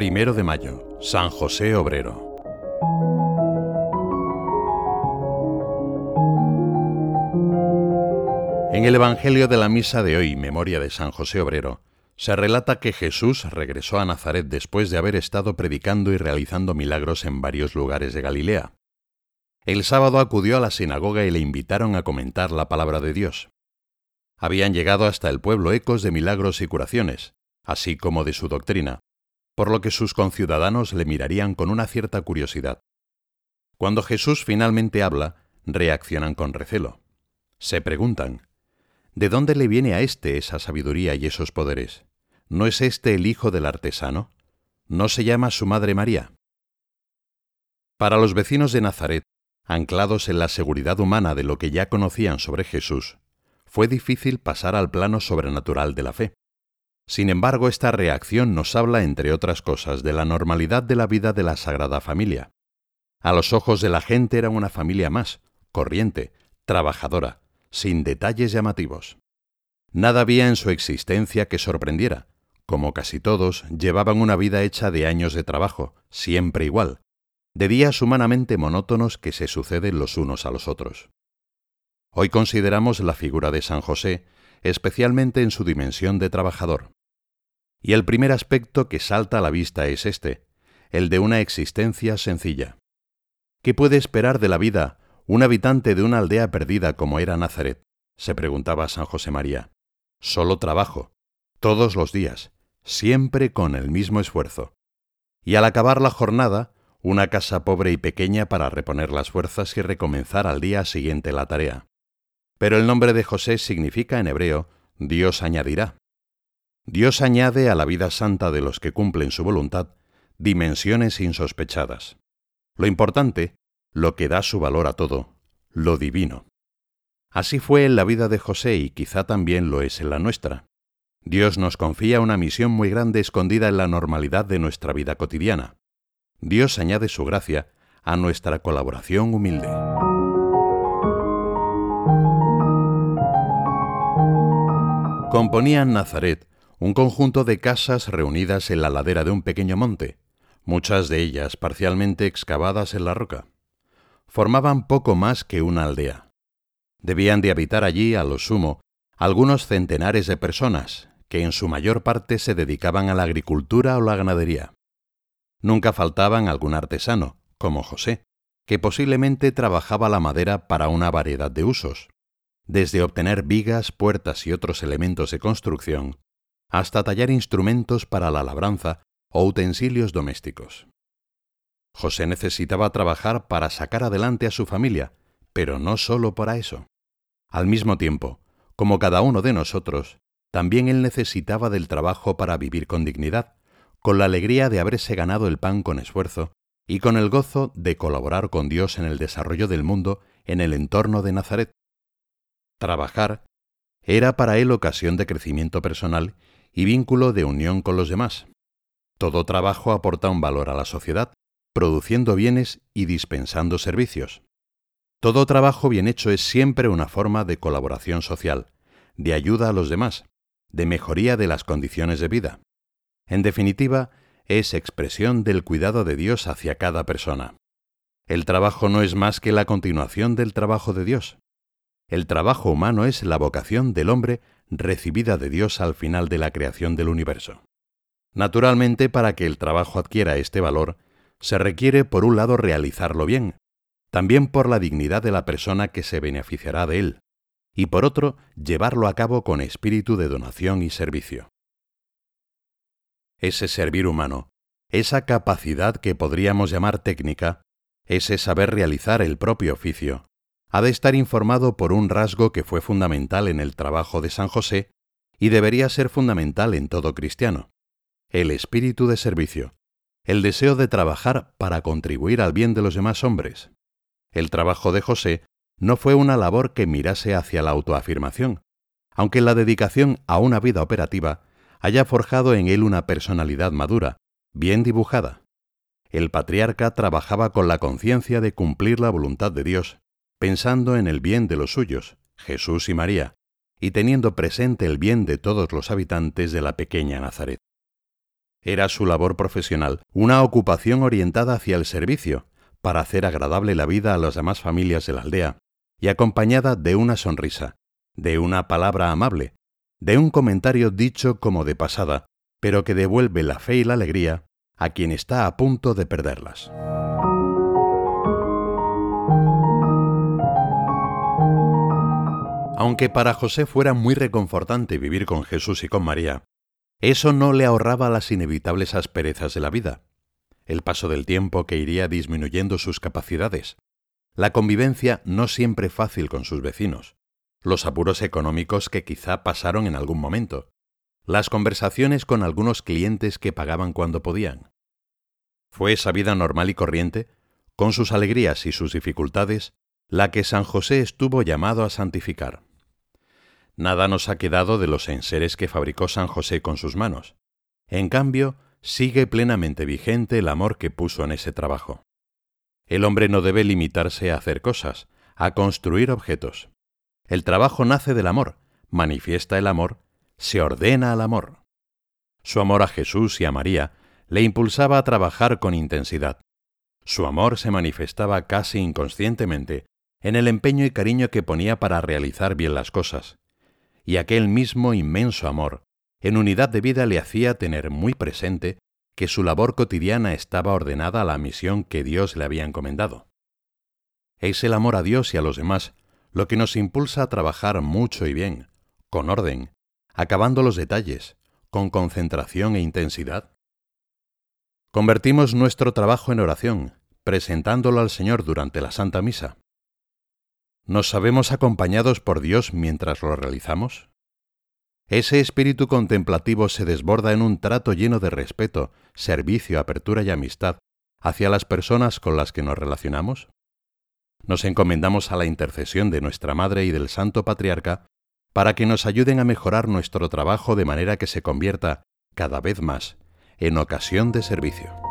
Primero de mayo, San José Obrero. En el Evangelio de la Misa de hoy, memoria de San José Obrero, se relata que Jesús regresó a Nazaret después de haber estado predicando y realizando milagros en varios lugares de Galilea. El sábado acudió a la sinagoga y le invitaron a comentar la palabra de Dios. Habían llegado hasta el pueblo ecos de milagros y curaciones, así como de su doctrina, por lo que sus conciudadanos le mirarían con una cierta curiosidad. Cuando Jesús finalmente habla, reaccionan con recelo. Se preguntan, ¿de dónde le viene a éste esa sabiduría y esos poderes? ¿No es éste el hijo del artesano? ¿No se llama su madre María? Para los vecinos de Nazaret, anclados en la seguridad humana de lo que ya conocían sobre Jesús, fue difícil pasar al plano sobrenatural de la fe. Sin embargo, esta reacción nos habla, entre otras cosas, de la normalidad de la vida de la Sagrada Familia. A los ojos de la gente era una familia más, corriente, trabajadora, sin detalles llamativos. Nada había en su existencia que sorprendiera. Como casi todos, llevaban una vida hecha de años de trabajo, siempre igual, de días humanamente monótonos que se suceden los unos a los otros. Hoy consideramos la figura de San José, especialmente en su dimensión de trabajador. Y el primer aspecto que salta a la vista es este, el de una existencia sencilla. ¿Qué puede esperar de la vida un habitante de una aldea perdida como era Nazaret? se preguntaba San José María. Solo trabajo, todos los días, siempre con el mismo esfuerzo. Y al acabar la jornada, una casa pobre y pequeña para reponer las fuerzas y recomenzar al día siguiente la tarea. Pero el nombre de José significa en hebreo Dios añadirá. Dios añade a la vida santa de los que cumplen su voluntad dimensiones insospechadas. Lo importante, lo que da su valor a todo, lo divino. Así fue en la vida de José y quizá también lo es en la nuestra. Dios nos confía una misión muy grande escondida en la normalidad de nuestra vida cotidiana. Dios añade su gracia a nuestra colaboración humilde. Componían Nazaret un conjunto de casas reunidas en la ladera de un pequeño monte, muchas de ellas parcialmente excavadas en la roca. Formaban poco más que una aldea. Debían de habitar allí, a lo sumo, algunos centenares de personas, que en su mayor parte se dedicaban a la agricultura o la ganadería. Nunca faltaban algún artesano, como José, que posiblemente trabajaba la madera para una variedad de usos, desde obtener vigas, puertas y otros elementos de construcción, hasta tallar instrumentos para la labranza o utensilios domésticos. José necesitaba trabajar para sacar adelante a su familia, pero no solo para eso. Al mismo tiempo, como cada uno de nosotros, también él necesitaba del trabajo para vivir con dignidad, con la alegría de haberse ganado el pan con esfuerzo y con el gozo de colaborar con Dios en el desarrollo del mundo en el entorno de Nazaret. Trabajar era para él ocasión de crecimiento personal y vínculo de unión con los demás. Todo trabajo aporta un valor a la sociedad, produciendo bienes y dispensando servicios. Todo trabajo bien hecho es siempre una forma de colaboración social, de ayuda a los demás, de mejoría de las condiciones de vida. En definitiva, es expresión del cuidado de Dios hacia cada persona. El trabajo no es más que la continuación del trabajo de Dios. El trabajo humano es la vocación del hombre recibida de Dios al final de la creación del universo. Naturalmente, para que el trabajo adquiera este valor, se requiere por un lado realizarlo bien, también por la dignidad de la persona que se beneficiará de él, y por otro, llevarlo a cabo con espíritu de donación y servicio. Ese servir humano, esa capacidad que podríamos llamar técnica, ese saber realizar el propio oficio, ha de estar informado por un rasgo que fue fundamental en el trabajo de San José y debería ser fundamental en todo cristiano, el espíritu de servicio, el deseo de trabajar para contribuir al bien de los demás hombres. El trabajo de José no fue una labor que mirase hacia la autoafirmación, aunque la dedicación a una vida operativa haya forjado en él una personalidad madura, bien dibujada. El patriarca trabajaba con la conciencia de cumplir la voluntad de Dios pensando en el bien de los suyos, Jesús y María, y teniendo presente el bien de todos los habitantes de la pequeña Nazaret. Era su labor profesional una ocupación orientada hacia el servicio, para hacer agradable la vida a las demás familias de la aldea, y acompañada de una sonrisa, de una palabra amable, de un comentario dicho como de pasada, pero que devuelve la fe y la alegría a quien está a punto de perderlas. Aunque para José fuera muy reconfortante vivir con Jesús y con María, eso no le ahorraba las inevitables asperezas de la vida, el paso del tiempo que iría disminuyendo sus capacidades, la convivencia no siempre fácil con sus vecinos, los apuros económicos que quizá pasaron en algún momento, las conversaciones con algunos clientes que pagaban cuando podían. Fue esa vida normal y corriente, con sus alegrías y sus dificultades, la que San José estuvo llamado a santificar. Nada nos ha quedado de los enseres que fabricó San José con sus manos. En cambio, sigue plenamente vigente el amor que puso en ese trabajo. El hombre no debe limitarse a hacer cosas, a construir objetos. El trabajo nace del amor, manifiesta el amor, se ordena al amor. Su amor a Jesús y a María le impulsaba a trabajar con intensidad. Su amor se manifestaba casi inconscientemente en el empeño y cariño que ponía para realizar bien las cosas. Y aquel mismo inmenso amor en unidad de vida le hacía tener muy presente que su labor cotidiana estaba ordenada a la misión que Dios le había encomendado. Es el amor a Dios y a los demás lo que nos impulsa a trabajar mucho y bien, con orden, acabando los detalles, con concentración e intensidad. Convertimos nuestro trabajo en oración, presentándolo al Señor durante la Santa Misa. ¿Nos sabemos acompañados por Dios mientras lo realizamos? Ese espíritu contemplativo se desborda en un trato lleno de respeto, servicio, apertura y amistad hacia las personas con las que nos relacionamos. Nos encomendamos a la intercesión de nuestra Madre y del Santo Patriarca para que nos ayuden a mejorar nuestro trabajo de manera que se convierta, cada vez más, en ocasión de servicio.